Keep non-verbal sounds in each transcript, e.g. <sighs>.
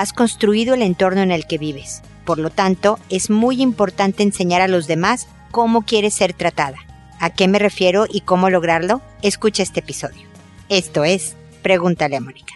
has construido el entorno en el que vives. Por lo tanto, es muy importante enseñar a los demás cómo quieres ser tratada. ¿A qué me refiero y cómo lograrlo? Escucha este episodio. Esto es Pregúntale a Mónica.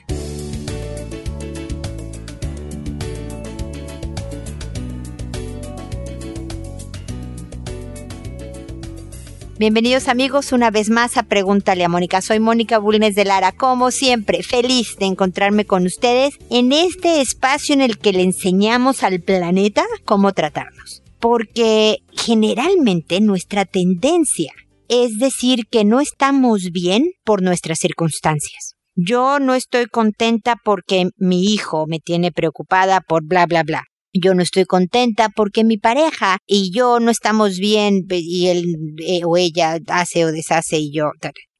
Bienvenidos amigos una vez más a Pregúntale a Mónica. Soy Mónica Bulnes de Lara, como siempre, feliz de encontrarme con ustedes en este espacio en el que le enseñamos al planeta cómo tratarnos. Porque generalmente nuestra tendencia es decir que no estamos bien por nuestras circunstancias. Yo no estoy contenta porque mi hijo me tiene preocupada por bla, bla, bla yo no estoy contenta porque mi pareja y yo no estamos bien y él eh, o ella hace o deshace y yo.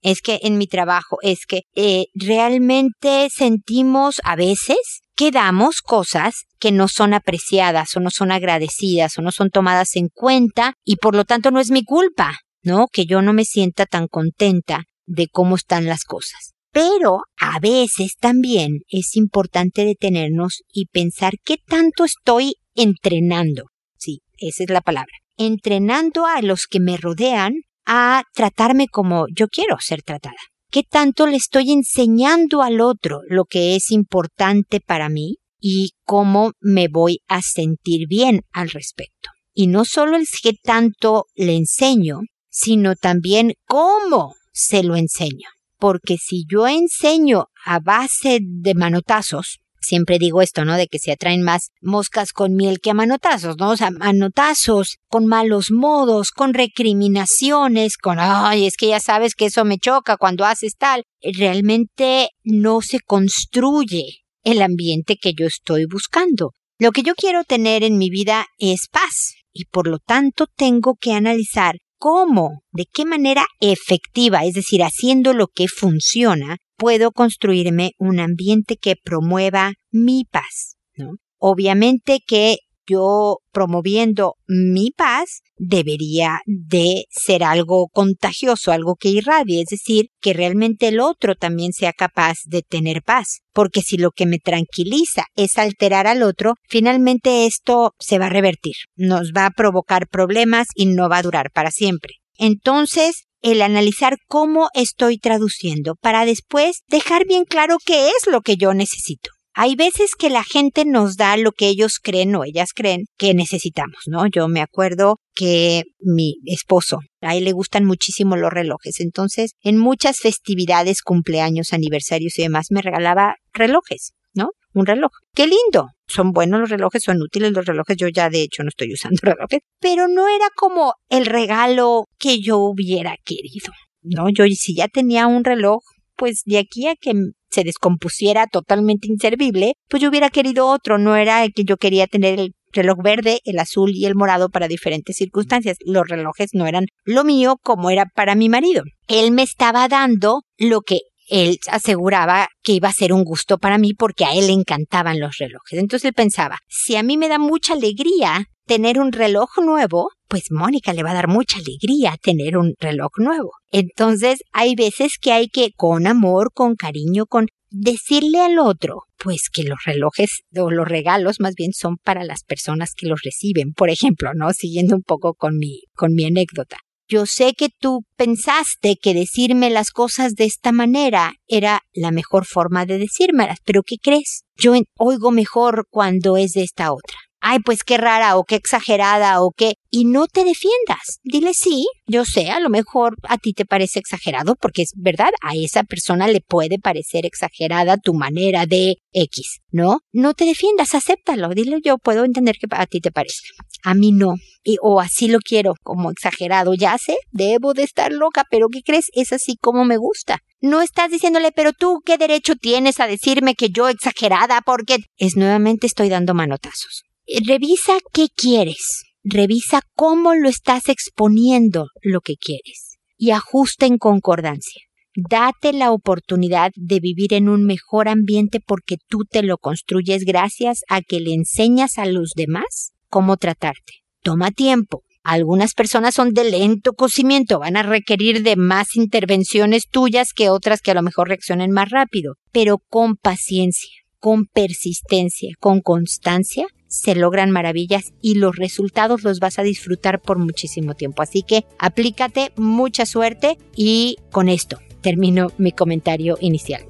Es que en mi trabajo es que eh, realmente sentimos a veces que damos cosas que no son apreciadas o no son agradecidas o no son tomadas en cuenta y por lo tanto no es mi culpa, ¿no? Que yo no me sienta tan contenta de cómo están las cosas. Pero a veces también es importante detenernos y pensar qué tanto estoy entrenando. Sí, esa es la palabra. Entrenando a los que me rodean a tratarme como yo quiero ser tratada. ¿Qué tanto le estoy enseñando al otro lo que es importante para mí y cómo me voy a sentir bien al respecto? Y no solo es que tanto le enseño, sino también cómo se lo enseño porque si yo enseño a base de manotazos, siempre digo esto, ¿no? De que se atraen más moscas con miel que a manotazos, ¿no? O sea, manotazos, con malos modos, con recriminaciones, con, ay, es que ya sabes que eso me choca cuando haces tal. Realmente no se construye el ambiente que yo estoy buscando. Lo que yo quiero tener en mi vida es paz y por lo tanto tengo que analizar cómo, de qué manera efectiva, es decir, haciendo lo que funciona, puedo construirme un ambiente que promueva mi paz, ¿no? Obviamente que yo promoviendo mi paz debería de ser algo contagioso, algo que irradie, es decir, que realmente el otro también sea capaz de tener paz, porque si lo que me tranquiliza es alterar al otro, finalmente esto se va a revertir, nos va a provocar problemas y no va a durar para siempre. Entonces, el analizar cómo estoy traduciendo para después dejar bien claro qué es lo que yo necesito. Hay veces que la gente nos da lo que ellos creen o ellas creen que necesitamos, ¿no? Yo me acuerdo que mi esposo, a él le gustan muchísimo los relojes, entonces en muchas festividades, cumpleaños, aniversarios y demás me regalaba relojes, ¿no? Un reloj. ¡Qué lindo! Son buenos los relojes, son útiles los relojes, yo ya de hecho no estoy usando <laughs> relojes, pero no era como el regalo que yo hubiera querido, ¿no? Yo si ya tenía un reloj, pues de aquí a que se descompusiera totalmente inservible, pues yo hubiera querido otro, no era el que yo quería tener el reloj verde, el azul y el morado para diferentes circunstancias. Los relojes no eran lo mío como era para mi marido. Él me estaba dando lo que él aseguraba que iba a ser un gusto para mí porque a él le encantaban los relojes. Entonces él pensaba, si a mí me da mucha alegría tener un reloj nuevo, pues Mónica le va a dar mucha alegría tener un reloj nuevo. Entonces hay veces que hay que, con amor, con cariño, con decirle al otro, pues que los relojes o los regalos más bien son para las personas que los reciben. Por ejemplo, ¿no? Siguiendo un poco con mi, con mi anécdota. Yo sé que tú pensaste que decirme las cosas de esta manera era la mejor forma de decírmelas, pero ¿qué crees? Yo oigo mejor cuando es de esta otra ay, pues qué rara o qué exagerada o qué, y no te defiendas. Dile sí, yo sé, a lo mejor a ti te parece exagerado porque es verdad, a esa persona le puede parecer exagerada tu manera de X, ¿no? No te defiendas, acéptalo, dile yo puedo entender que a ti te parece. A mí no, y, o así lo quiero, como exagerado, ya sé, debo de estar loca, pero ¿qué crees? Es así como me gusta. No estás diciéndole, pero tú qué derecho tienes a decirme que yo exagerada porque es nuevamente estoy dando manotazos. Eh, revisa qué quieres, revisa cómo lo estás exponiendo lo que quieres y ajusta en concordancia. Date la oportunidad de vivir en un mejor ambiente porque tú te lo construyes gracias a que le enseñas a los demás cómo tratarte. Toma tiempo. Algunas personas son de lento cocimiento, van a requerir de más intervenciones tuyas que otras que a lo mejor reaccionen más rápido, pero con paciencia con persistencia, con constancia, se logran maravillas y los resultados los vas a disfrutar por muchísimo tiempo. Así que aplícate, mucha suerte y con esto termino mi comentario inicial.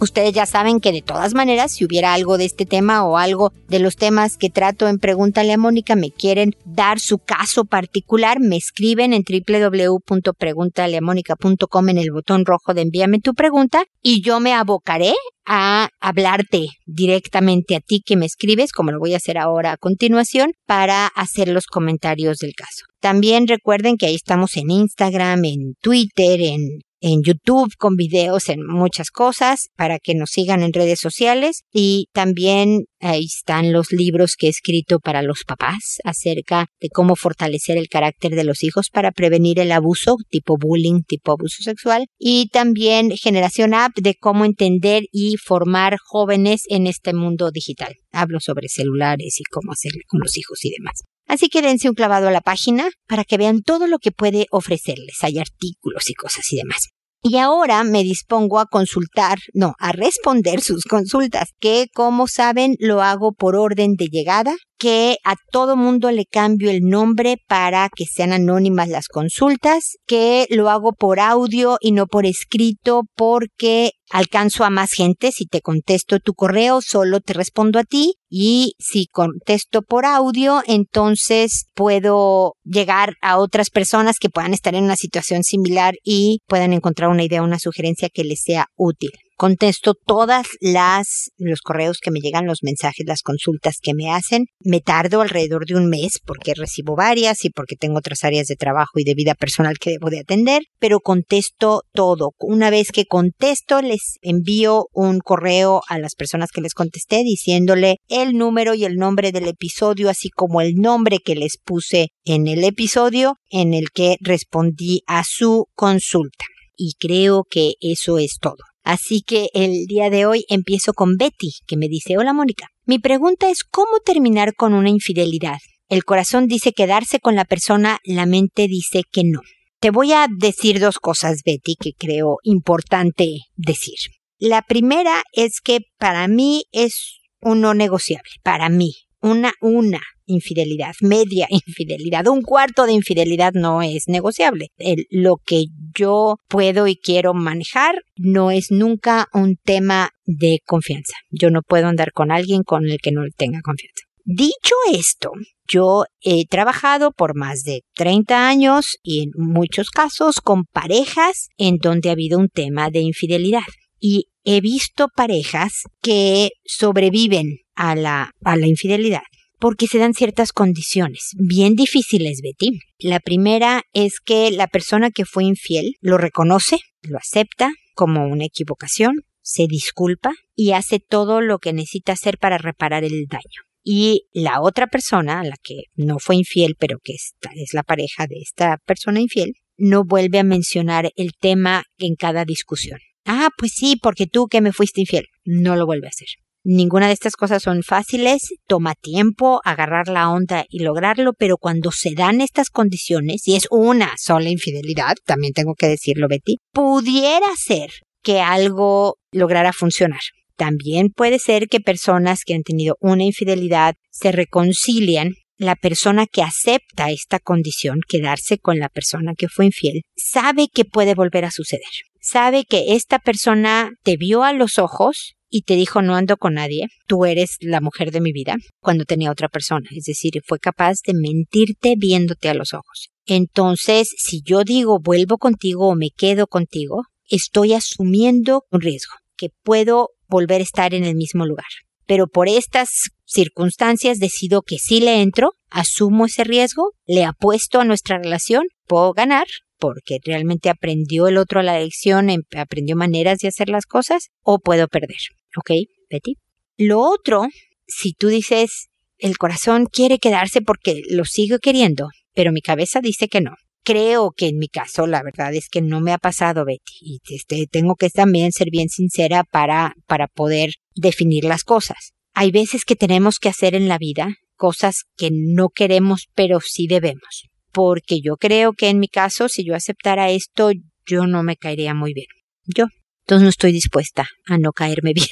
Ustedes ya saben que de todas maneras, si hubiera algo de este tema o algo de los temas que trato en Pregúntale a Mónica, me quieren dar su caso particular, me escriben en www.preguntaleamónica.com en el botón rojo de envíame tu pregunta y yo me abocaré a hablarte directamente a ti que me escribes, como lo voy a hacer ahora a continuación, para hacer los comentarios del caso. También recuerden que ahí estamos en Instagram, en Twitter, en en YouTube con videos en muchas cosas para que nos sigan en redes sociales y también ahí están los libros que he escrito para los papás acerca de cómo fortalecer el carácter de los hijos para prevenir el abuso tipo bullying, tipo abuso sexual y también Generación App de cómo entender y formar jóvenes en este mundo digital. Hablo sobre celulares y cómo hacerlo con los hijos y demás. Así que dense un clavado a la página para que vean todo lo que puede ofrecerles. Hay artículos y cosas y demás. Y ahora me dispongo a consultar, no, a responder sus consultas, que como saben lo hago por orden de llegada que a todo mundo le cambio el nombre para que sean anónimas las consultas, que lo hago por audio y no por escrito porque alcanzo a más gente. Si te contesto tu correo, solo te respondo a ti. Y si contesto por audio, entonces puedo llegar a otras personas que puedan estar en una situación similar y puedan encontrar una idea, una sugerencia que les sea útil contesto todas las los correos que me llegan, los mensajes, las consultas que me hacen. Me tardo alrededor de un mes porque recibo varias y porque tengo otras áreas de trabajo y de vida personal que debo de atender, pero contesto todo. Una vez que contesto, les envío un correo a las personas que les contesté diciéndole el número y el nombre del episodio, así como el nombre que les puse en el episodio en el que respondí a su consulta. Y creo que eso es todo. Así que el día de hoy empiezo con Betty, que me dice, hola Mónica, mi pregunta es cómo terminar con una infidelidad. El corazón dice quedarse con la persona, la mente dice que no. Te voy a decir dos cosas, Betty, que creo importante decir. La primera es que para mí es un no negociable, para mí, una, una infidelidad, media <laughs> infidelidad, un cuarto de infidelidad no es negociable. lo que yo puedo y quiero manejar no es nunca un tema de confianza. Yo no puedo andar con alguien con el que no tenga confianza. Dicho esto, yo he trabajado por más de 30 años y en muchos casos con parejas en donde ha habido un tema de infidelidad. Y he visto parejas que sobreviven a la, a la infidelidad porque se dan ciertas condiciones bien difíciles, Betty. La primera es que la persona que fue infiel lo reconoce, lo acepta como una equivocación, se disculpa y hace todo lo que necesita hacer para reparar el daño. Y la otra persona, la que no fue infiel, pero que es la pareja de esta persona infiel, no vuelve a mencionar el tema en cada discusión. Ah, pues sí, porque tú que me fuiste infiel. No lo vuelve a hacer. Ninguna de estas cosas son fáciles, toma tiempo agarrar la onda y lograrlo, pero cuando se dan estas condiciones, y es una sola infidelidad, también tengo que decirlo, Betty, pudiera ser que algo lograra funcionar. También puede ser que personas que han tenido una infidelidad se reconcilian. La persona que acepta esta condición, quedarse con la persona que fue infiel, sabe que puede volver a suceder. Sabe que esta persona te vio a los ojos y te dijo no ando con nadie, tú eres la mujer de mi vida, cuando tenía otra persona. Es decir, fue capaz de mentirte viéndote a los ojos. Entonces, si yo digo vuelvo contigo o me quedo contigo, estoy asumiendo un riesgo, que puedo volver a estar en el mismo lugar. Pero por estas circunstancias decido que sí le entro, asumo ese riesgo, le apuesto a nuestra relación, puedo ganar porque realmente aprendió el otro la lección, em, aprendió maneras de hacer las cosas, o puedo perder. ¿Ok, Betty? Lo otro, si tú dices, el corazón quiere quedarse porque lo sigo queriendo, pero mi cabeza dice que no. Creo que en mi caso la verdad es que no me ha pasado, Betty, y este, tengo que también ser bien sincera para poder definir las cosas. Hay veces que tenemos que hacer en la vida cosas que no queremos, pero sí debemos. Porque yo creo que en mi caso, si yo aceptara esto, yo no me caería muy bien. Yo, Entonces no estoy dispuesta a no caerme <laughs> bien.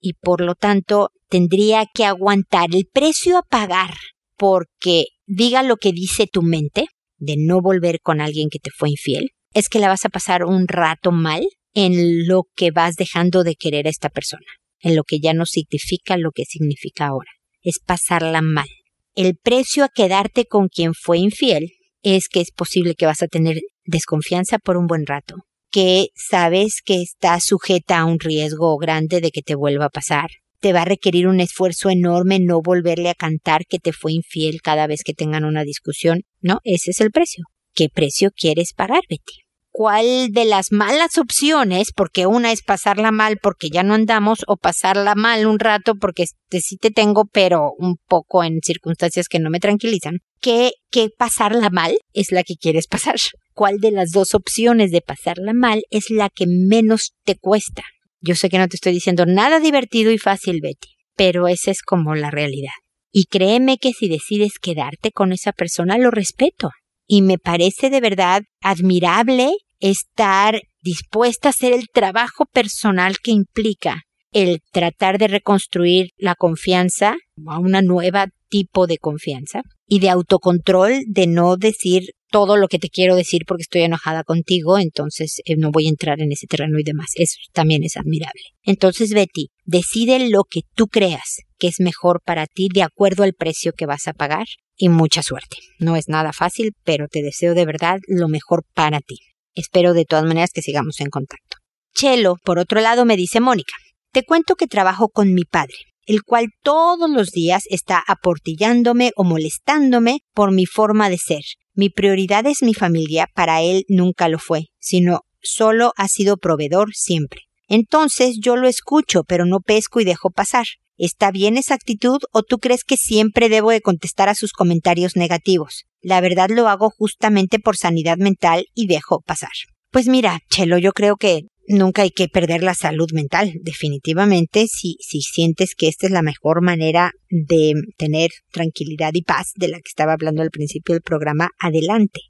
y por lo tanto tendría que aguantar el precio a pagar porque diga lo que dice tu mente de no volver con alguien que te fue infiel, es que la vas a pasar un rato mal en lo que vas dejando de querer a esta persona, en lo que ya no significa lo que significa ahora. Es pasarla mal. El precio a quedarte con quien fue infiel es que es posible que vas a tener desconfianza por un buen rato, que sabes que está sujeta a un riesgo grande de que te vuelva a pasar. Te va a requerir un esfuerzo enorme no volverle a cantar que te fue infiel cada vez que tengan una discusión. No, ese es el precio. ¿Qué precio quieres pagar, Betty? Cuál de las malas opciones, porque una es pasarla mal porque ya no andamos, o pasarla mal un rato porque este, sí te tengo, pero un poco en circunstancias que no me tranquilizan, que, que pasarla mal es la que quieres pasar. ¿Cuál de las dos opciones de pasarla mal es la que menos te cuesta? Yo sé que no te estoy diciendo nada divertido y fácil, Betty, pero esa es como la realidad. Y créeme que si decides quedarte con esa persona, lo respeto. Y me parece de verdad admirable estar dispuesta a hacer el trabajo personal que implica el tratar de reconstruir la confianza a una nueva tipo de confianza y de autocontrol de no decir todo lo que te quiero decir porque estoy enojada contigo, entonces eh, no voy a entrar en ese terreno y demás. Eso también es admirable. Entonces, Betty, decide lo que tú creas que es mejor para ti de acuerdo al precio que vas a pagar y mucha suerte. No es nada fácil, pero te deseo de verdad lo mejor para ti. Espero de todas maneras que sigamos en contacto. Chelo, por otro lado, me dice Mónica, te cuento que trabajo con mi padre, el cual todos los días está aportillándome o molestándome por mi forma de ser. Mi prioridad es mi familia, para él nunca lo fue, sino solo ha sido proveedor siempre. Entonces yo lo escucho, pero no pesco y dejo pasar. ¿Está bien esa actitud o tú crees que siempre debo de contestar a sus comentarios negativos? La verdad lo hago justamente por sanidad mental y dejo pasar. Pues mira, Chelo, yo creo que nunca hay que perder la salud mental. Definitivamente, si, si sientes que esta es la mejor manera de tener tranquilidad y paz de la que estaba hablando al principio del programa, adelante.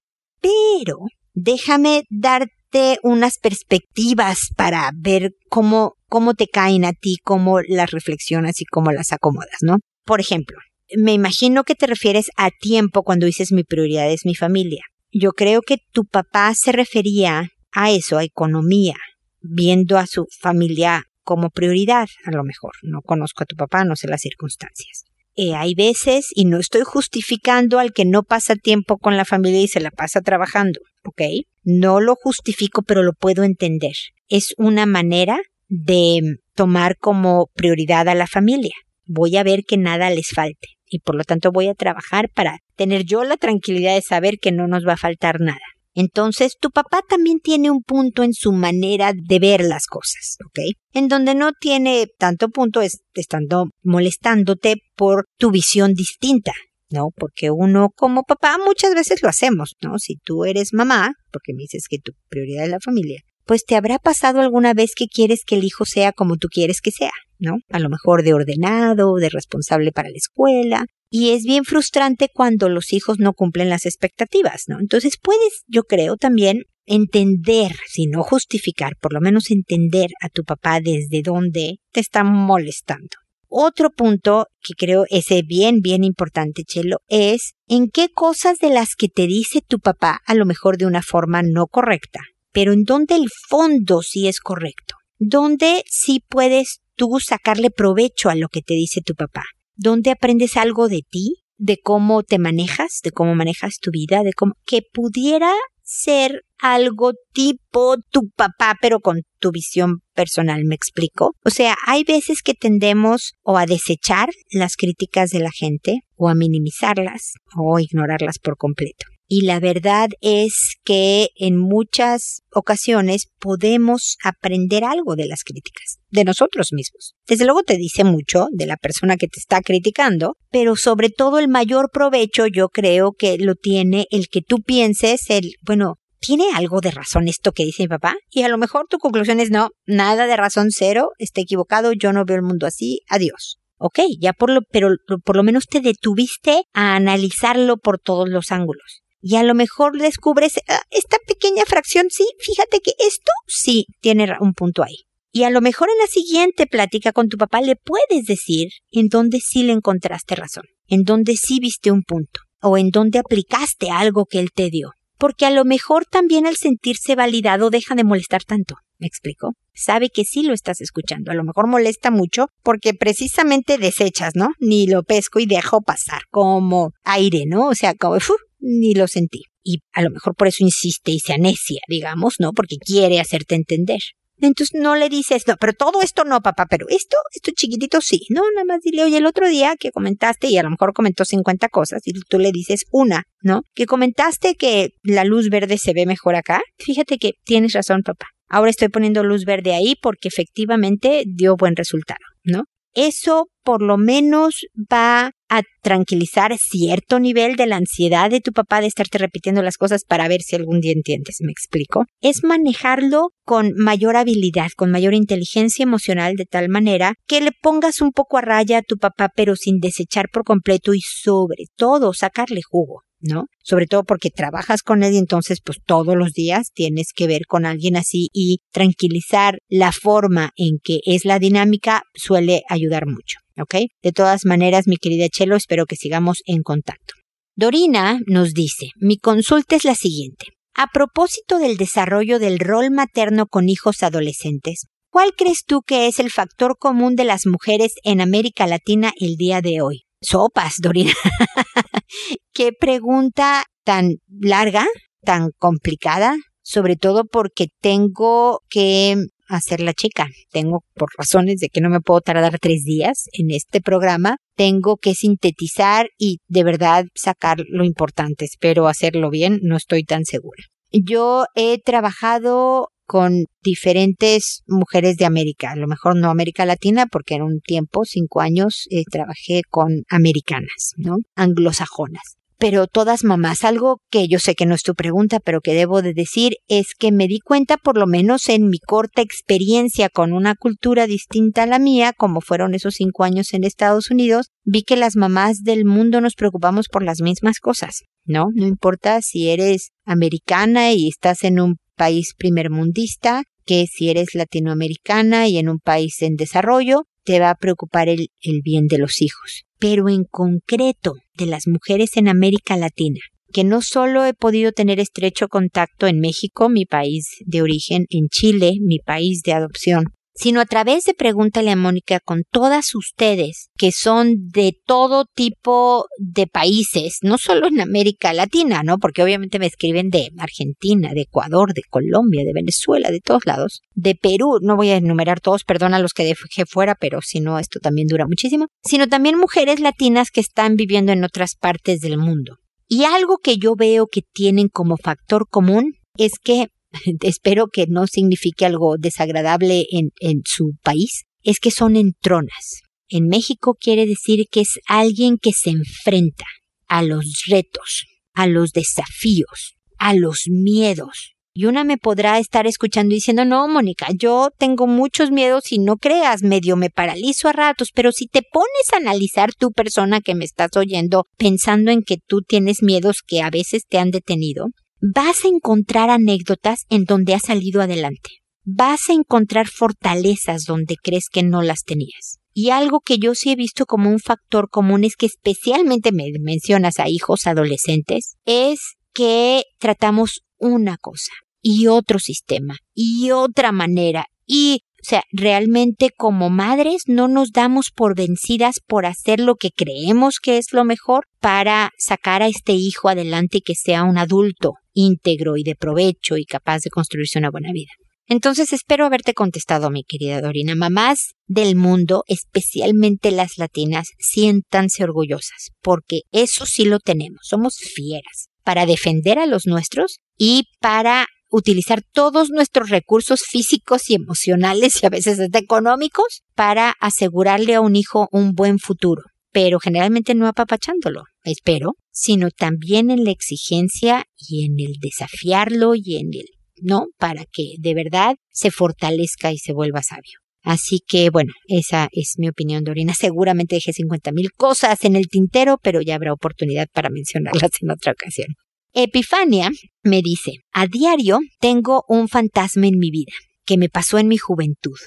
Pero déjame darte unas perspectivas para ver cómo cómo te caen a ti, cómo las reflexionas y cómo las acomodas, ¿no? Por ejemplo, me imagino que te refieres a tiempo cuando dices mi prioridad es mi familia. Yo creo que tu papá se refería a eso, a economía, viendo a su familia como prioridad, a lo mejor. No conozco a tu papá, no sé las circunstancias. Eh, hay veces, y no estoy justificando al que no pasa tiempo con la familia y se la pasa trabajando, ¿ok? No lo justifico, pero lo puedo entender. Es una manera de tomar como prioridad a la familia. Voy a ver que nada les falte y por lo tanto voy a trabajar para tener yo la tranquilidad de saber que no nos va a faltar nada. Entonces, tu papá también tiene un punto en su manera de ver las cosas, ¿ok? En donde no tiene tanto punto es estando molestándote por tu visión distinta, ¿no? Porque uno como papá muchas veces lo hacemos, ¿no? Si tú eres mamá, porque me dices que tu prioridad es la familia, pues te habrá pasado alguna vez que quieres que el hijo sea como tú quieres que sea, ¿no? A lo mejor de ordenado, de responsable para la escuela. Y es bien frustrante cuando los hijos no cumplen las expectativas, ¿no? Entonces puedes, yo creo, también entender, si no justificar, por lo menos entender a tu papá desde dónde te está molestando. Otro punto que creo es bien, bien importante, Chelo, es en qué cosas de las que te dice tu papá, a lo mejor de una forma no correcta, pero en donde el fondo sí es correcto, donde sí puedes tú sacarle provecho a lo que te dice tu papá, donde aprendes algo de ti, de cómo te manejas, de cómo manejas tu vida, de cómo que pudiera ser algo tipo tu papá, pero con tu visión personal, ¿me explico? O sea, hay veces que tendemos o a desechar las críticas de la gente, o a minimizarlas, o ignorarlas por completo. Y la verdad es que en muchas ocasiones podemos aprender algo de las críticas, de nosotros mismos. Desde luego te dice mucho de la persona que te está criticando, pero sobre todo el mayor provecho yo creo que lo tiene el que tú pienses, el, bueno, ¿tiene algo de razón esto que dice mi papá? Y a lo mejor tu conclusión es no, nada de razón cero, está equivocado, yo no veo el mundo así, adiós. Ok, ya por lo, pero por lo menos te detuviste a analizarlo por todos los ángulos Y a lo mejor descubres ah, esta pequeña fracción, sí, fíjate que esto sí tiene un punto ahí. Y a lo mejor en la siguiente plática con tu papá le puedes decir en dónde sí le encontraste razón, en dónde sí viste un punto, o en dónde aplicaste algo que él te dio. Porque a lo mejor también al sentirse validado deja de molestar tanto. ¿Me explico? Sabe que sí lo estás escuchando. A lo mejor molesta mucho porque precisamente desechas, ¿no? Ni lo pesco y dejo pasar como aire, ¿no? O sea, como, ni lo sentí. Y a lo mejor por eso insiste y se anecia, digamos, ¿no? Porque quiere hacerte entender. Entonces no le dices, no, pero todo esto no, papá, pero esto, esto chiquitito sí. No, nada más dile, oye, el otro día que comentaste, y a lo mejor comentó 50 cosas, y tú le dices una, ¿no? Que comentaste que la luz verde se ve mejor acá. Fíjate que tienes razón, papá. Ahora estoy poniendo luz verde ahí porque efectivamente dio buen resultado, ¿no? Eso por lo menos va a tranquilizar cierto nivel de la ansiedad de tu papá de estarte repitiendo las cosas para ver si algún día entiendes, me explico. Es manejarlo con mayor habilidad, con mayor inteligencia emocional de tal manera que le pongas un poco a raya a tu papá pero sin desechar por completo y sobre todo sacarle jugo. ¿no? Sobre todo porque trabajas con él y entonces pues todos los días tienes que ver con alguien así y tranquilizar la forma en que es la dinámica suele ayudar mucho, ¿ok? De todas maneras, mi querida Chelo, espero que sigamos en contacto. Dorina nos dice, mi consulta es la siguiente. A propósito del desarrollo del rol materno con hijos adolescentes, ¿cuál crees tú que es el factor común de las mujeres en América Latina el día de hoy? Sopas, Dorina. <laughs> Qué pregunta tan larga, tan complicada, sobre todo porque tengo que hacer la chica. Tengo, por razones de que no me puedo tardar tres días en este programa, tengo que sintetizar y de verdad sacar lo importante. Espero hacerlo bien, no estoy tan segura. Yo he trabajado con diferentes mujeres de América, a lo mejor no América Latina, porque en un tiempo, cinco años, eh, trabajé con americanas, ¿no? Anglosajonas. Pero todas mamás, algo que yo sé que no es tu pregunta, pero que debo de decir, es que me di cuenta, por lo menos en mi corta experiencia con una cultura distinta a la mía, como fueron esos cinco años en Estados Unidos, vi que las mamás del mundo nos preocupamos por las mismas cosas, ¿no? No importa si eres americana y estás en un país primermundista, que si eres latinoamericana y en un país en desarrollo, te va a preocupar el, el bien de los hijos. Pero en concreto de las mujeres en América Latina, que no solo he podido tener estrecho contacto en México, mi país de origen, en Chile, mi país de adopción, sino a través de Pregúntale a Mónica con todas ustedes que son de todo tipo de países, no solo en América Latina, ¿no? Porque obviamente me escriben de Argentina, de Ecuador, de Colombia, de Venezuela, de todos lados, de Perú, no voy a enumerar todos, perdón a los que dejé fuera, pero si no, esto también dura muchísimo, sino también mujeres latinas que están viviendo en otras partes del mundo. Y algo que yo veo que tienen como factor común es que <laughs> espero que no signifique algo desagradable en, en su país, es que son entronas. En México quiere decir que es alguien que se enfrenta a los retos, a los desafíos, a los miedos. Y una me podrá estar escuchando diciendo, no, Mónica, yo tengo muchos miedos y no creas, medio me paralizo a ratos, pero si te pones a analizar tu persona que me estás oyendo pensando en que tú tienes miedos que a veces te han detenido, vas a encontrar anécdotas en donde has salido adelante. Vas a encontrar fortalezas donde crees que no las tenías. Y algo que yo sí he visto como un factor común es que especialmente me mencionas a hijos adolescentes, es que tratamos una cosa y otro sistema y otra manera y o sea, realmente como madres no nos damos por vencidas por hacer lo que creemos que es lo mejor para sacar a este hijo adelante y que sea un adulto íntegro y de provecho y capaz de construirse una buena vida. Entonces espero haberte contestado, mi querida Dorina. Mamás del mundo, especialmente las latinas, siéntanse orgullosas, porque eso sí lo tenemos. Somos fieras para defender a los nuestros y para utilizar todos nuestros recursos físicos y emocionales y a veces hasta económicos para asegurarle a un hijo un buen futuro. Pero generalmente no apapachándolo, espero, sino también en la exigencia y en el desafiarlo y en el, ¿no? Para que de verdad se fortalezca y se vuelva sabio. Así que bueno, esa es mi opinión, Dorina. Seguramente dejé 50 mil cosas en el tintero, pero ya habrá oportunidad para mencionarlas en otra ocasión. Epifania me dice, a diario tengo un fantasma en mi vida que me pasó en mi juventud.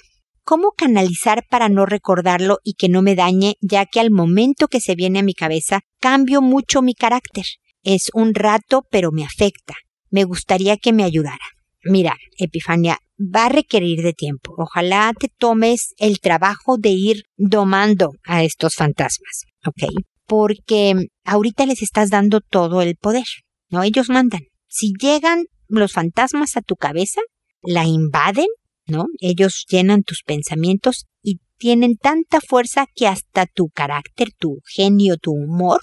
¿Cómo canalizar para no recordarlo y que no me dañe, ya que al momento que se viene a mi cabeza cambio mucho mi carácter? Es un rato, pero me afecta. Me gustaría que me ayudara. Mira, Epifania, va a requerir de tiempo. Ojalá te tomes el trabajo de ir domando a estos fantasmas, ¿ok? Porque ahorita les estás dando todo el poder, ¿no? Ellos mandan. Si llegan los fantasmas a tu cabeza, la invaden, ¿no? Ellos llenan tus pensamientos y tienen tanta fuerza que hasta tu carácter, tu genio, tu humor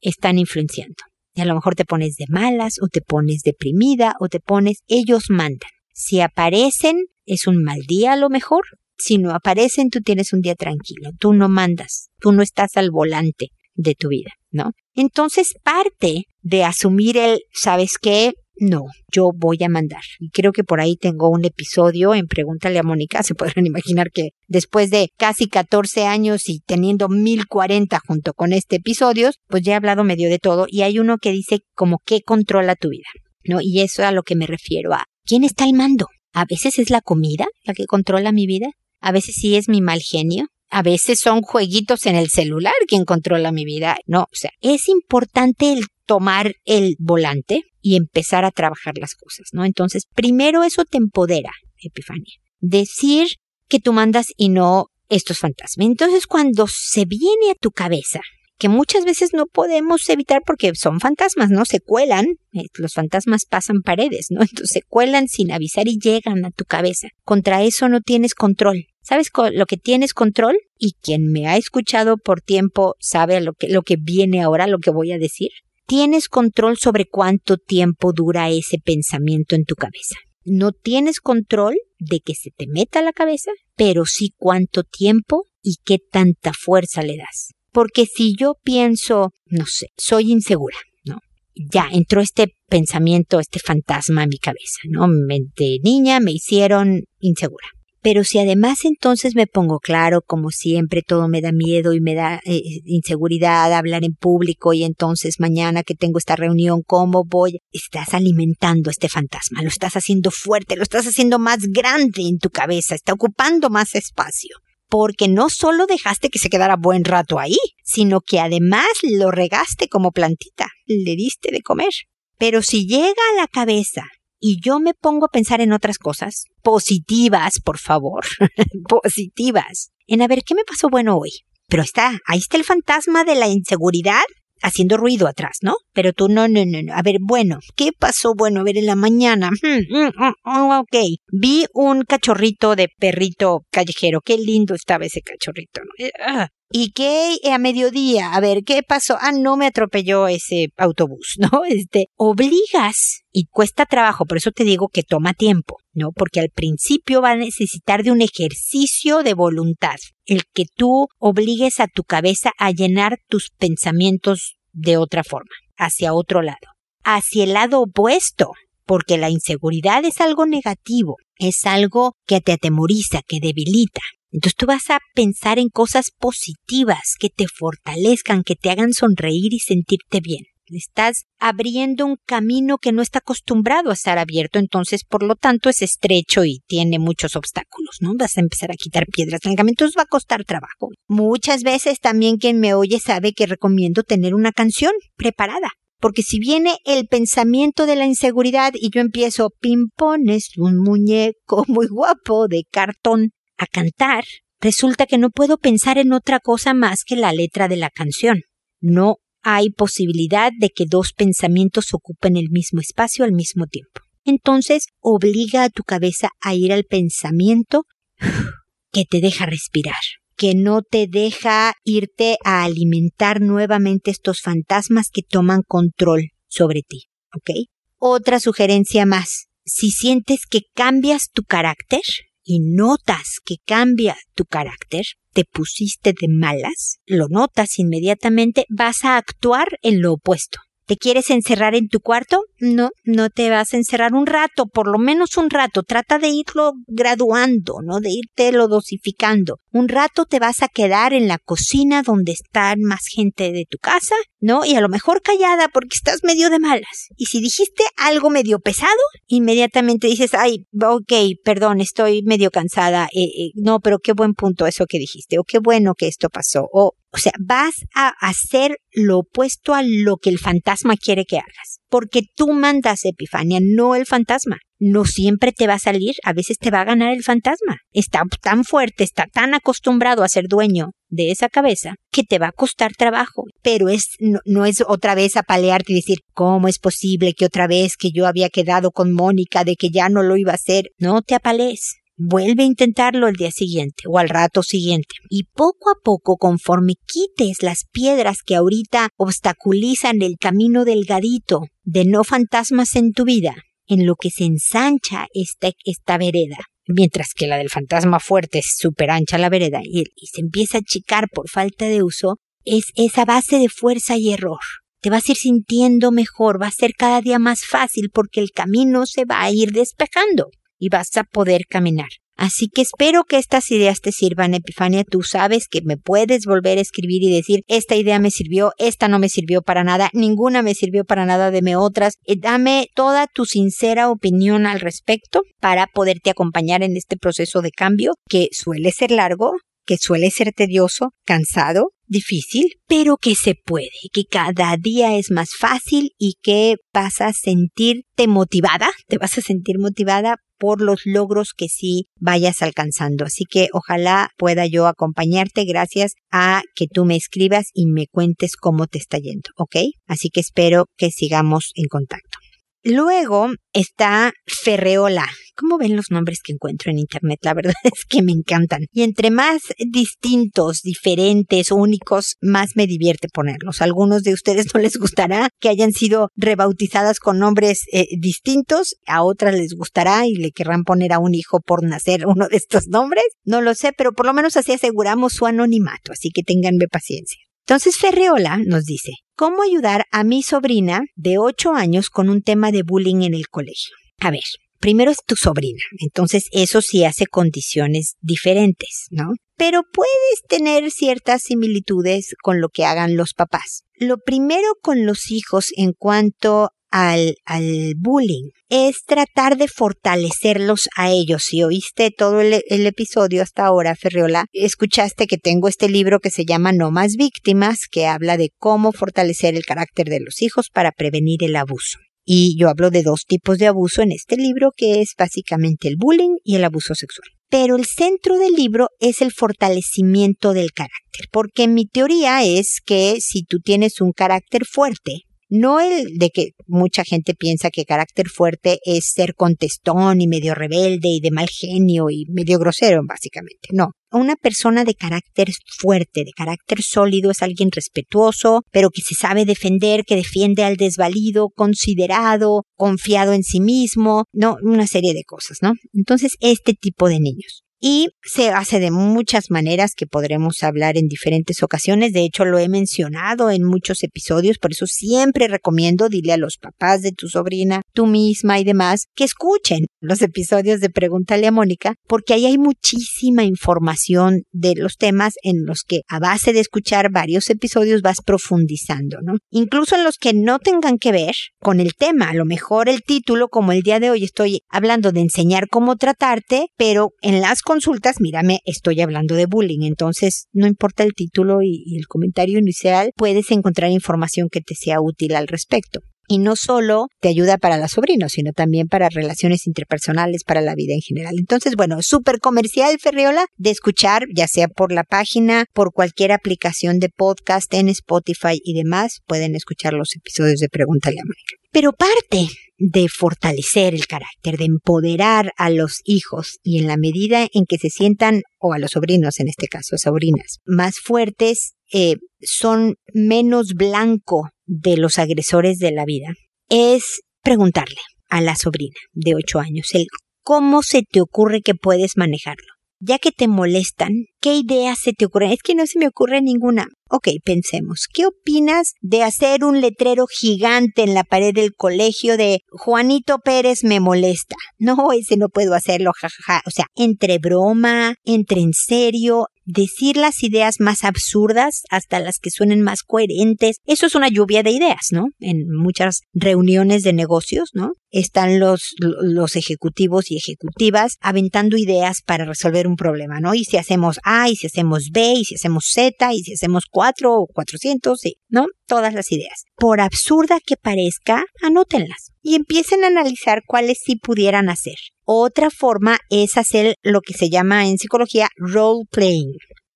están influenciando. Y a lo mejor te pones de malas o te pones deprimida o te pones, ellos mandan. Si aparecen, es un mal día a lo mejor. Si no aparecen, tú tienes un día tranquilo. Tú no mandas. Tú no estás al volante de tu vida, ¿no? Entonces parte de asumir el, ¿sabes qué? No, yo voy a mandar. Y creo que por ahí tengo un episodio en Pregúntale a Mónica. Se podrán <laughs> imaginar que después de casi 14 años y teniendo 1040 junto con este episodio, pues ya he hablado medio de todo. Y hay uno que dice como qué controla tu vida, ¿no? Y eso es a lo que me refiero a quién está al mando. A veces es la comida la que controla mi vida. A veces sí es mi mal genio. A veces son jueguitos en el celular quien controla mi vida. No, o sea, es importante el tomar el volante y empezar a trabajar las cosas, ¿no? Entonces, primero eso te empodera, Epifania. Decir que tú mandas y no estos fantasmas. Entonces, cuando se viene a tu cabeza, que muchas veces no podemos evitar porque son fantasmas, ¿no? Se cuelan, eh, los fantasmas pasan paredes, ¿no? Entonces se cuelan sin avisar y llegan a tu cabeza. Contra eso no tienes control. ¿Sabes lo que tienes control? Y quien me ha escuchado por tiempo sabe lo que, lo que viene ahora, lo que voy a decir tienes control sobre cuánto tiempo dura ese pensamiento en tu cabeza. No tienes control de que se te meta la cabeza, pero sí cuánto tiempo y qué tanta fuerza le das. Porque si yo pienso, no sé, soy insegura, ¿no? Ya entró este pensamiento, este fantasma en mi cabeza, ¿no? De niña me hicieron insegura. Pero si además entonces me pongo claro, como siempre, todo me da miedo y me da eh, inseguridad hablar en público y entonces mañana que tengo esta reunión, ¿cómo voy? Estás alimentando este fantasma, lo estás haciendo fuerte, lo estás haciendo más grande en tu cabeza, está ocupando más espacio. Porque no solo dejaste que se quedara buen rato ahí, sino que además lo regaste como plantita, le diste de comer. Pero si llega a la cabeza y yo me pongo a pensar en otras cosas, positivas, por favor, <laughs> positivas, en a ver qué me pasó bueno hoy. Pero está, ahí está el fantasma de la inseguridad haciendo ruido atrás, ¿no? Pero tú no, no, no, no. A ver, bueno, ¿qué pasó? Bueno, a ver, en la mañana. Hmm, <laughs> ok, vi un cachorrito de perrito callejero. Qué lindo estaba ese cachorrito. ¿no? Eh, ah, ¿Y qué eh, a mediodía? A ver, ¿qué pasó? Ah, no me atropelló ese autobús, <laughs> ¿no? Este, obligas y cuesta trabajo, por eso te digo que toma tiempo, ¿no? Porque al principio va a necesitar de un ejercicio de voluntad, el que tú obligues a tu cabeza a llenar tus pensamientos de otra forma, hacia otro lado, hacia el lado opuesto, porque la inseguridad es algo negativo, es algo que te atemoriza, que debilita, entonces tú vas a pensar en cosas positivas que te fortalezcan, que te hagan sonreír y sentirte bien. Estás abriendo un camino que no está acostumbrado a estar abierto, entonces por lo tanto es estrecho y tiene muchos obstáculos, ¿no? Vas a empezar a quitar piedras en el entonces va a costar trabajo. Muchas veces también quien me oye sabe que recomiendo tener una canción preparada. Porque si viene el pensamiento de la inseguridad y yo empiezo, pimpones, un muñeco muy guapo de cartón, a cantar, resulta que no puedo pensar en otra cosa más que la letra de la canción. No hay posibilidad de que dos pensamientos ocupen el mismo espacio al mismo tiempo. Entonces, obliga a tu cabeza a ir al pensamiento <sighs> que te deja respirar, que no te deja irte a alimentar nuevamente estos fantasmas que toman control sobre ti. ¿Ok? Otra sugerencia más. Si sientes que cambias tu carácter, y notas que cambia tu carácter, te pusiste de malas, lo notas inmediatamente, vas a actuar en lo opuesto. ¿Te quieres encerrar en tu cuarto? No, no te vas a encerrar un rato, por lo menos un rato. Trata de irlo graduando, ¿no? De irte lo dosificando. Un rato te vas a quedar en la cocina donde están más gente de tu casa, ¿no? Y a lo mejor callada porque estás medio de malas. Y si dijiste algo medio pesado, inmediatamente dices, ay, ok, perdón, estoy medio cansada. Eh, eh, no, pero qué buen punto eso que dijiste. O qué bueno que esto pasó. O o sea, vas a hacer lo opuesto a lo que el fantasma quiere que hagas. Porque tú mandas Epifania, no el fantasma. No siempre te va a salir, a veces te va a ganar el fantasma. Está tan fuerte, está tan acostumbrado a ser dueño de esa cabeza que te va a costar trabajo. Pero es, no, no es otra vez apalearte y decir, ¿cómo es posible que otra vez que yo había quedado con Mónica de que ya no lo iba a hacer? No te apalees vuelve a intentarlo el día siguiente o al rato siguiente. Y poco a poco, conforme quites las piedras que ahorita obstaculizan el camino delgadito de no fantasmas en tu vida, en lo que se ensancha esta, esta vereda, mientras que la del fantasma fuerte es súper ancha la vereda y, y se empieza a achicar por falta de uso, es esa base de fuerza y error. Te vas a ir sintiendo mejor, va a ser cada día más fácil porque el camino se va a ir despejando y vas a poder caminar. Así que espero que estas ideas te sirvan, Epifania. Tú sabes que me puedes volver a escribir y decir, esta idea me sirvió, esta no me sirvió para nada, ninguna me sirvió para nada, deme otras. Eh, dame toda tu sincera opinión al respecto para poderte acompañar en este proceso de cambio que suele ser largo, que suele ser tedioso, cansado, difícil, pero que se puede, que cada día es más fácil y que vas a sentirte motivada, te vas a sentir motivada por los logros que sí vayas alcanzando. Así que ojalá pueda yo acompañarte gracias a que tú me escribas y me cuentes cómo te está yendo, ¿ok? Así que espero que sigamos en contacto. Luego está Ferreola. ¿Cómo ven los nombres que encuentro en Internet? La verdad <laughs> es que me encantan. Y entre más distintos, diferentes, únicos, más me divierte ponerlos. algunos de ustedes no les gustará que hayan sido rebautizadas con nombres eh, distintos. A otras les gustará y le querrán poner a un hijo por nacer uno de estos nombres. No lo sé, pero por lo menos así aseguramos su anonimato. Así que ténganme paciencia. Entonces Ferreola nos dice, ¿cómo ayudar a mi sobrina de 8 años con un tema de bullying en el colegio? A ver, primero es tu sobrina, entonces eso sí hace condiciones diferentes, ¿no? Pero puedes tener ciertas similitudes con lo que hagan los papás. Lo primero con los hijos en cuanto al, al bullying es tratar de fortalecerlos a ellos. Si oíste todo el, el, episodio hasta ahora, Ferriola, escuchaste que tengo este libro que se llama No más víctimas, que habla de cómo fortalecer el carácter de los hijos para prevenir el abuso. Y yo hablo de dos tipos de abuso en este libro, que es básicamente el bullying y el abuso sexual. Pero el centro del libro es el fortalecimiento del carácter, porque mi teoría es que si tú tienes un carácter fuerte, no el de que mucha gente piensa que carácter fuerte es ser contestón y medio rebelde y de mal genio y medio grosero, básicamente. No. Una persona de carácter fuerte, de carácter sólido, es alguien respetuoso, pero que se sabe defender, que defiende al desvalido, considerado, confiado en sí mismo, no, una serie de cosas, ¿no? Entonces, este tipo de niños y se hace de muchas maneras que podremos hablar en diferentes ocasiones. De hecho, lo he mencionado en muchos episodios, por eso siempre recomiendo, dile a los papás de tu sobrina, tú misma y demás, que escuchen los episodios de Pregúntale a Mónica, porque ahí hay muchísima información de los temas en los que a base de escuchar varios episodios vas profundizando, ¿no? Incluso en los que no tengan que ver con el tema, a lo mejor el título, como el día de hoy estoy hablando de enseñar cómo tratarte, pero en las consultas, mírame, estoy hablando de bullying, entonces no importa el título y, y el comentario inicial, puedes encontrar información que te sea útil al respecto y no solo te ayuda para la sobrina, sino también para relaciones interpersonales, para la vida en general. Entonces, bueno, súper comercial, Ferriola, de escuchar, ya sea por la página, por cualquier aplicación de podcast en Spotify y demás, pueden escuchar los episodios de Pregúntale a Mónica. Pero parte de fortalecer el carácter, de empoderar a los hijos y en la medida en que se sientan, o a los sobrinos en este caso, sobrinas, más fuertes, eh, son menos blanco de los agresores de la vida, es preguntarle a la sobrina de 8 años el cómo se te ocurre que puedes manejarlo. Ya que te molestan, ¿qué ideas se te ocurren? Es que no se me ocurre ninguna. Ok, pensemos, ¿qué opinas de hacer un letrero gigante en la pared del colegio de Juanito Pérez me molesta? <laughs> No, ese no puedo hacerlo, jajaja. O sea, entre broma, entre en serio, decir las ideas más absurdas hasta las que suenen más coherentes. Eso es una lluvia de ideas, ¿no? En muchas reuniones de negocios, ¿no? Están los, los ejecutivos y ejecutivas aventando ideas para resolver un problema, ¿no? Y si hacemos A, y si hacemos B, y si hacemos Z, y si hacemos 4 o 400, sí, ¿no? Todas las ideas. Por absurda que parezca, anótenlas y empiecen a analizar cuáles sí pudieran hacer. Otra forma es hacer lo que se llama en psicología role playing,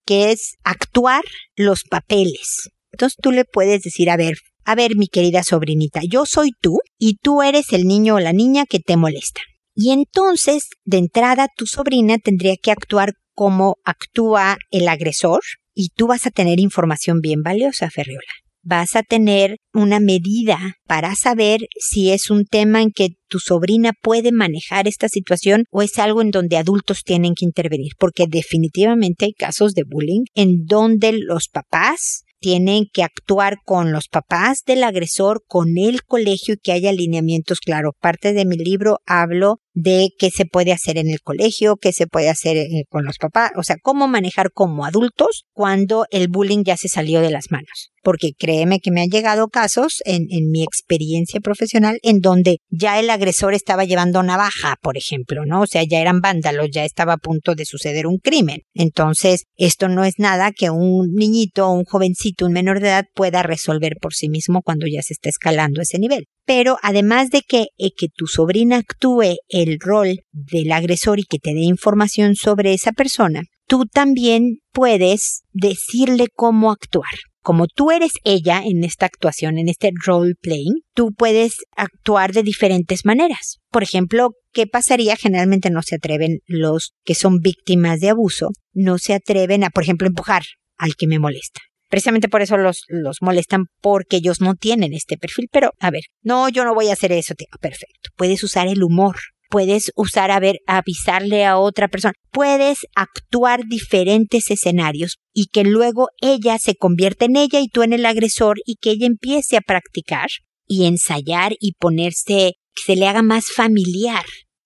que es actuar los papeles. Entonces tú le puedes decir, a ver, a ver mi querida sobrinita, yo soy tú y tú eres el niño o la niña que te molesta. Y entonces, de entrada, tu sobrina tendría que actuar como actúa el agresor y tú vas a tener información bien valiosa, Ferriola vas a tener una medida para saber si es un tema en que tu sobrina puede manejar esta situación o es algo en donde adultos tienen que intervenir, porque definitivamente hay casos de bullying en donde los papás tienen que actuar con los papás del agresor, con el colegio y que haya alineamientos claros. Parte de mi libro hablo de qué se puede hacer en el colegio, qué se puede hacer eh, con los papás, o sea, cómo manejar como adultos cuando el bullying ya se salió de las manos. Porque créeme que me han llegado casos en, mi experiencia profesional en donde ya el agresor estaba llevando navaja, por ejemplo, ¿no? O sea, ya eran vándalos, ya estaba a punto de suceder un crimen. Entonces, esto no es nada que un niñito, un jovencito, un menor de edad pueda resolver por sí mismo cuando ya se está escalando ese nivel. Pero además de que, eh, que tu sobrina actúe el rol del agresor y que te dé información sobre esa persona, tú también puedes decirle cómo actuar. Como tú eres ella en esta actuación, en este role playing, tú puedes actuar de diferentes maneras. Por ejemplo, ¿qué pasaría? Generalmente no se atreven los que son víctimas de abuso, no se atreven a, por ejemplo, empujar al que me molesta. Precisamente por eso los, los molestan porque ellos no tienen este perfil. Pero, a ver, no, yo no voy a hacer eso. Perfecto. Puedes usar el humor. Puedes usar, a ver, avisarle a otra persona. Puedes actuar diferentes escenarios y que luego ella se convierta en ella y tú en el agresor y que ella empiece a practicar y ensayar y ponerse, que se le haga más familiar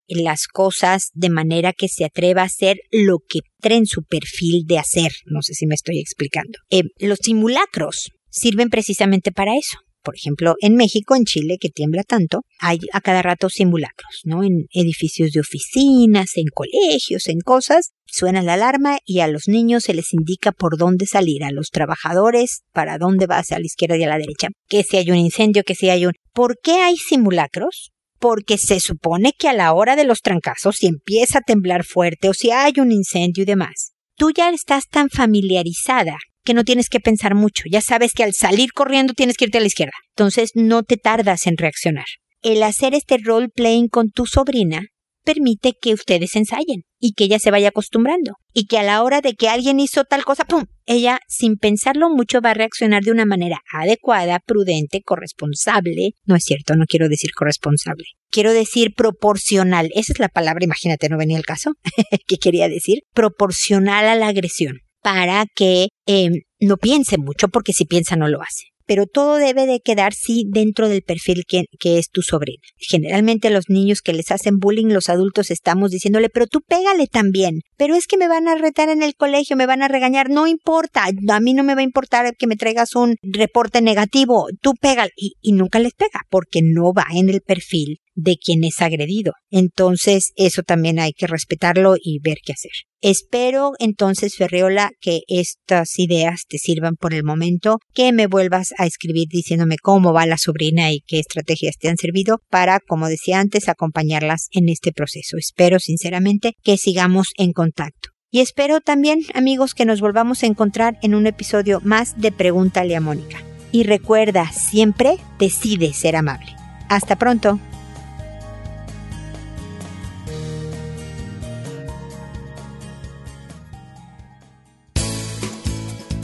las cosas de manera que se atreva a hacer lo que trae su perfil de hacer. No sé si me estoy explicando. Eh, los simulacros sirven precisamente para eso. Por ejemplo, en México, en Chile, que tiembla tanto, hay a cada rato simulacros, ¿no? En edificios de oficinas, en colegios, en cosas. Suena la alarma y a los niños se les indica por dónde salir, a los trabajadores para dónde vas, a la izquierda y a la derecha, que si hay un incendio, que si hay un... ¿Por qué hay simulacros? Porque se supone que a la hora de los trancazos, si empieza a temblar fuerte o si hay un incendio y demás, tú ya estás tan familiarizada que no tienes que pensar mucho. Ya sabes que al salir corriendo tienes que irte a la izquierda. Entonces no te tardas en reaccionar. El hacer este role playing con tu sobrina permite que ustedes ensayen y que ella se vaya acostumbrando y que a la hora de que alguien hizo tal cosa, ¡pum! Ella, sin pensarlo mucho, va a reaccionar de una manera adecuada, prudente, corresponsable. No es cierto, no quiero decir corresponsable. Quiero decir proporcional. Esa es la palabra, imagínate, no venía el caso. <laughs> ¿Qué quería decir? Proporcional a la agresión para que eh, no piense mucho, porque si piensa no lo hace pero todo debe de quedar sí dentro del perfil que, que, es tu sobrina. Generalmente los niños que les hacen bullying, los adultos estamos diciéndole, pero tú pégale también. Pero es que me van a retar en el colegio, me van a regañar, no importa, a mí no me va a importar que me traigas un reporte negativo, tú pégale. Y, y nunca les pega, porque no va en el perfil de quien es agredido. Entonces, eso también hay que respetarlo y ver qué hacer. Espero entonces, Ferreola, que estas ideas te sirvan por el momento, que me vuelvas a escribir diciéndome cómo va la sobrina y qué estrategias te han servido para, como decía antes, acompañarlas en este proceso. Espero sinceramente que sigamos en contacto. Y espero también, amigos, que nos volvamos a encontrar en un episodio más de Pregúntale a Mónica. Y recuerda, siempre decide ser amable. Hasta pronto.